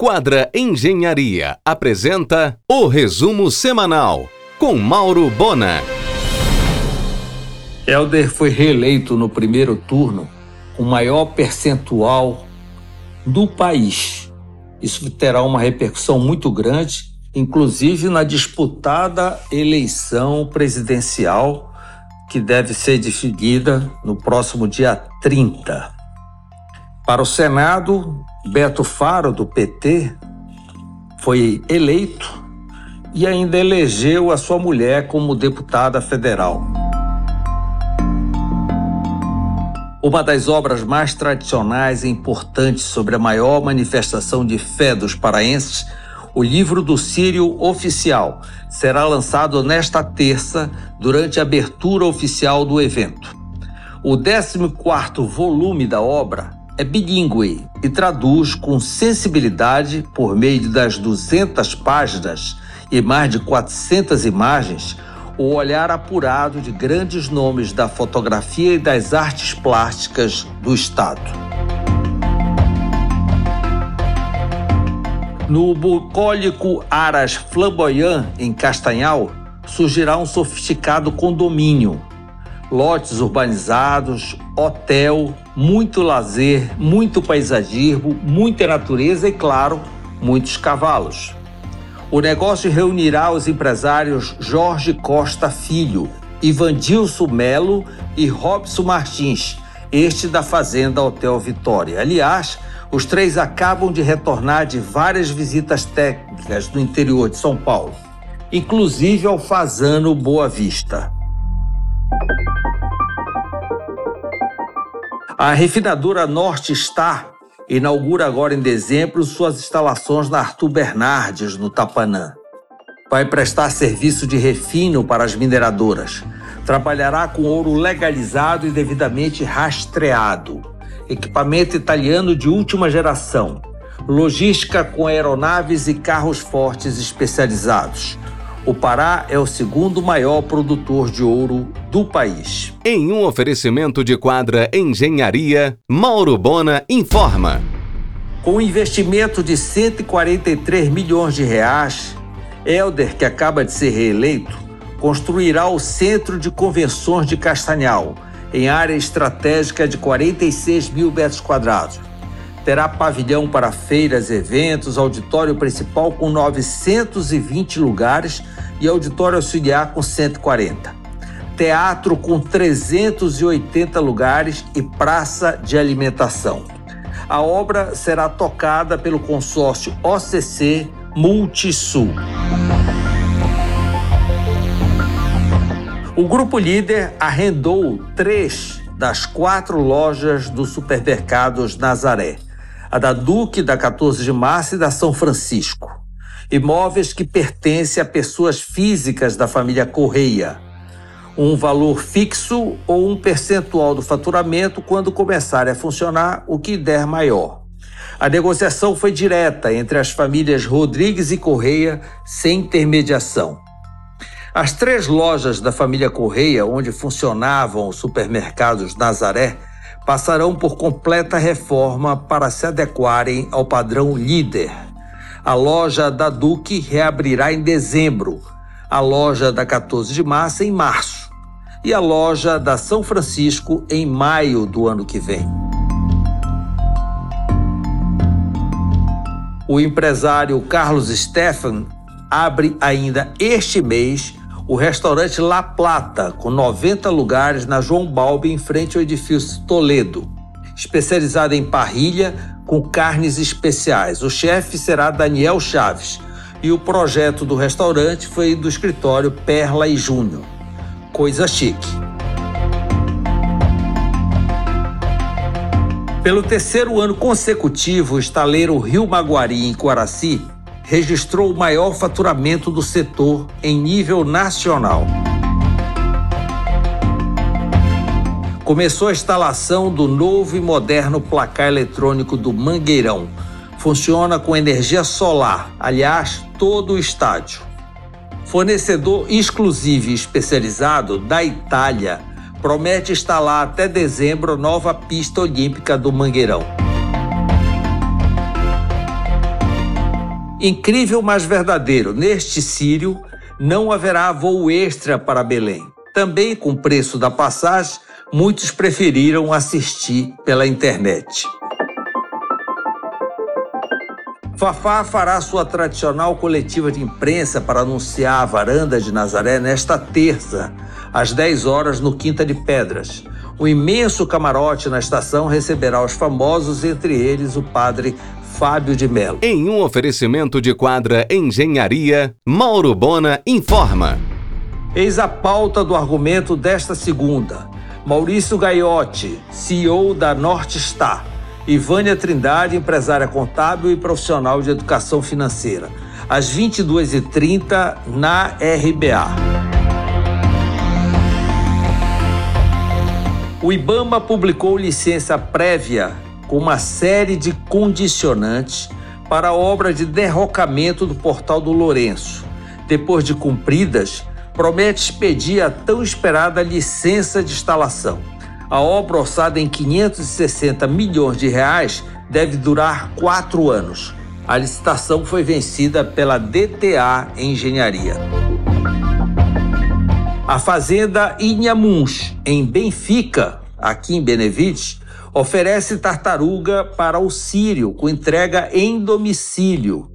Quadra Engenharia apresenta o resumo semanal com Mauro Bona. Helder foi reeleito no primeiro turno com maior percentual do país. Isso terá uma repercussão muito grande, inclusive na disputada eleição presidencial que deve ser definida no próximo dia 30. Para o Senado, Beto Faro, do PT, foi eleito e ainda elegeu a sua mulher como deputada federal. Uma das obras mais tradicionais e importantes sobre a maior manifestação de fé dos paraenses, o livro do Sírio Oficial, será lançado nesta terça, durante a abertura oficial do evento. O 14º volume da obra é bilíngue e traduz com sensibilidade, por meio das 200 páginas e mais de 400 imagens, o olhar apurado de grandes nomes da fotografia e das artes plásticas do Estado. No bucólico Aras Flamboyant, em Castanhal, surgirá um sofisticado condomínio lotes urbanizados, hotel, muito lazer, muito paisagismo, muita natureza e, claro, muitos cavalos. O negócio reunirá os empresários Jorge Costa Filho, Ivandilson Melo e Robson Martins, este da Fazenda Hotel Vitória. Aliás, os três acabam de retornar de várias visitas técnicas no interior de São Paulo, inclusive ao Fazano Boa Vista. A refinadora Norte Star inaugura agora em dezembro suas instalações na Arthur Bernardes, no Tapanã. Vai prestar serviço de refino para as mineradoras. Trabalhará com ouro legalizado e devidamente rastreado. Equipamento italiano de última geração. Logística com aeronaves e carros fortes especializados o Pará é o segundo maior produtor de ouro do país. Em um oferecimento de quadra Engenharia, Mauro Bona informa. Com um investimento de 143 milhões de reais, Helder, que acaba de ser reeleito, construirá o Centro de Convenções de Castanhal, em área estratégica de 46 mil metros quadrados terá pavilhão para feiras, eventos, auditório principal com 920 lugares e auditório auxiliar com 140. Teatro com 380 lugares e praça de alimentação. A obra será tocada pelo consórcio OCC Multisul. O grupo líder arrendou três das quatro lojas do supermercados Nazaré a da Duque, da 14 de Março e da São Francisco. Imóveis que pertencem a pessoas físicas da família Correia. Um valor fixo ou um percentual do faturamento quando começar a funcionar, o que der maior. A negociação foi direta entre as famílias Rodrigues e Correia, sem intermediação. As três lojas da família Correia, onde funcionavam os supermercados Nazaré, passarão por completa reforma para se adequarem ao padrão líder. A loja da Duque reabrirá em dezembro, a loja da 14 de março em março e a loja da São Francisco em maio do ano que vem. O empresário Carlos Stefan abre ainda este mês o restaurante La Plata, com 90 lugares na João Balbi, em frente ao edifício Toledo. Especializado em parrilha com carnes especiais. O chefe será Daniel Chaves e o projeto do restaurante foi do escritório Perla e Júnior. Coisa chique. Pelo terceiro ano consecutivo, o estaleiro Rio Maguari, em Coaraci, registrou o maior faturamento do setor em nível nacional. Começou a instalação do novo e moderno placar eletrônico do Mangueirão. Funciona com energia solar, aliás, todo o estádio. Fornecedor exclusivo e especializado da Itália, promete instalar até dezembro a nova pista olímpica do Mangueirão. Incrível, mas verdadeiro, neste Sírio não haverá voo extra para Belém. Também com o preço da passagem, muitos preferiram assistir pela internet. Fafá fará sua tradicional coletiva de imprensa para anunciar a varanda de Nazaré nesta terça, às 10 horas, no Quinta de Pedras. O imenso camarote na estação receberá os famosos, entre eles o padre Fábio de Mello. Em um oferecimento de quadra Engenharia, Mauro Bona informa. Eis a pauta do argumento desta segunda. Maurício Gaiotti, CEO da Norte Star Ivânia Trindade, empresária contábil e profissional de educação financeira, às 22h30 na RBA. O IBAMA publicou licença prévia com uma série de condicionantes para a obra de derrocamento do Portal do Lourenço. Depois de cumpridas, promete expedir a tão esperada licença de instalação. A obra orçada em 560 milhões de reais deve durar quatro anos. A licitação foi vencida pela DTA Engenharia. A fazenda Inhamuns, em Benfica, aqui em Benevides, oferece tartaruga para o Sírio, com entrega em domicílio.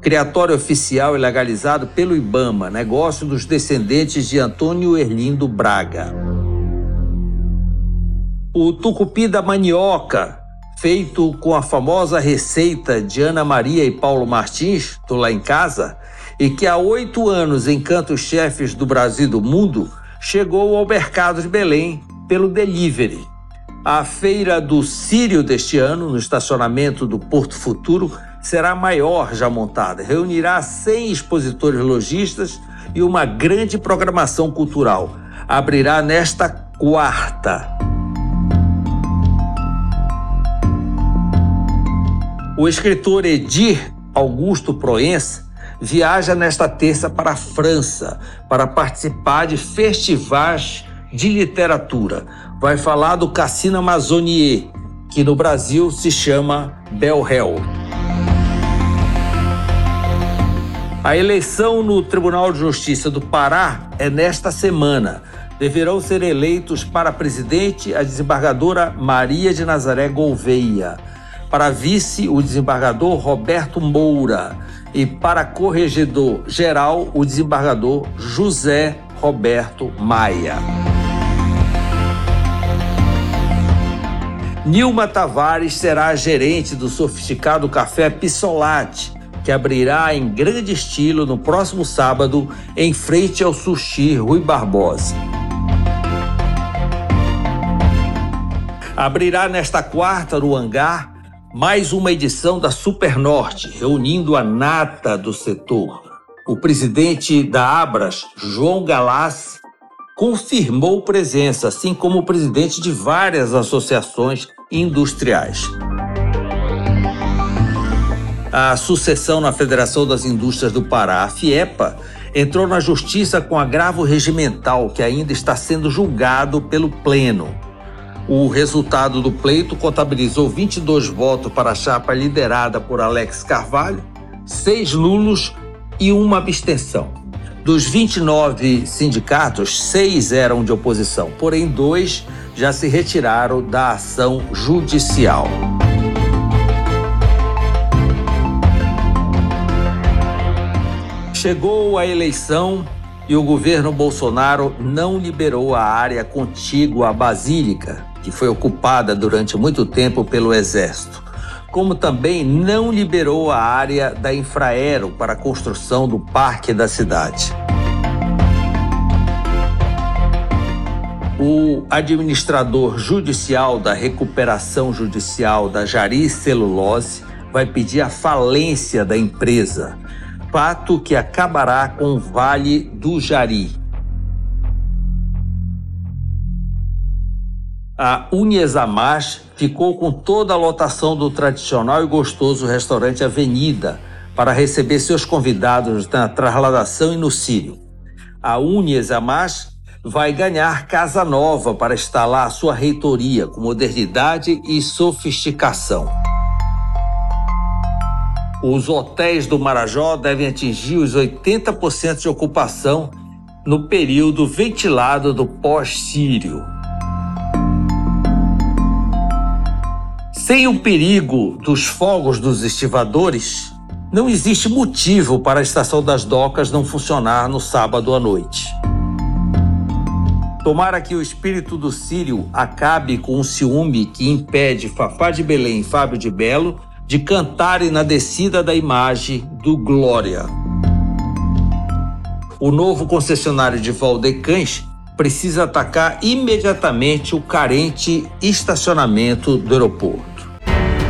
Criatório oficial e legalizado pelo IBAMA, negócio dos descendentes de Antônio Erlindo Braga o tucupi da manioca, feito com a famosa receita de Ana Maria e Paulo Martins, do Lá em Casa, e que há oito anos encanta os chefes do Brasil e do mundo, chegou ao mercado de Belém pelo delivery. A feira do Sírio deste ano, no estacionamento do Porto Futuro, será maior já montada. Reunirá 100 expositores lojistas e uma grande programação cultural. Abrirá nesta quarta. O escritor Edir Augusto Proença viaja nesta terça para a França para participar de festivais de literatura. Vai falar do Cassino Amazonier, que no Brasil se chama Bel Hell. A eleição no Tribunal de Justiça do Pará é nesta semana. Deverão ser eleitos para presidente a desembargadora Maria de Nazaré Gouveia para vice o desembargador Roberto Moura e para corregedor geral o desembargador José Roberto Maia. Nilma Tavares será a gerente do sofisticado café Pissolate, que abrirá em grande estilo no próximo sábado em frente ao Sushi Rui Barbosa. Abrirá nesta quarta no hangar mais uma edição da Supernorte, reunindo a nata do setor. O presidente da Abras, João Galás, confirmou presença, assim como o presidente de várias associações industriais. A sucessão na Federação das Indústrias do Pará, a FIEPA, entrou na justiça com agravo regimental que ainda está sendo julgado pelo Pleno. O resultado do pleito contabilizou 22 votos para a chapa liderada por Alex Carvalho, seis nulos e uma abstenção. Dos 29 sindicatos, seis eram de oposição, porém dois já se retiraram da ação judicial. Chegou a eleição e o governo Bolsonaro não liberou a área contígua à Basílica, que foi ocupada durante muito tempo pelo Exército, como também não liberou a área da Infraero para a construção do parque da cidade. O administrador judicial da recuperação judicial da Jari Celulose vai pedir a falência da empresa, fato que acabará com o Vale do Jari. A Unhesamash ficou com toda a lotação do tradicional e gostoso restaurante Avenida para receber seus convidados na trasladação e no Sírio. A Unhesamash vai ganhar casa nova para instalar a sua reitoria com modernidade e sofisticação. Os hotéis do Marajó devem atingir os 80% de ocupação no período ventilado do pós-sírio. Sem o perigo dos fogos dos estivadores, não existe motivo para a estação das docas não funcionar no sábado à noite. Tomara que o espírito do Sírio acabe com o ciúme que impede Fafá de Belém e Fábio de Belo de cantarem na descida da imagem do Glória. O novo concessionário de Valdecães precisa atacar imediatamente o carente estacionamento do aeroporto.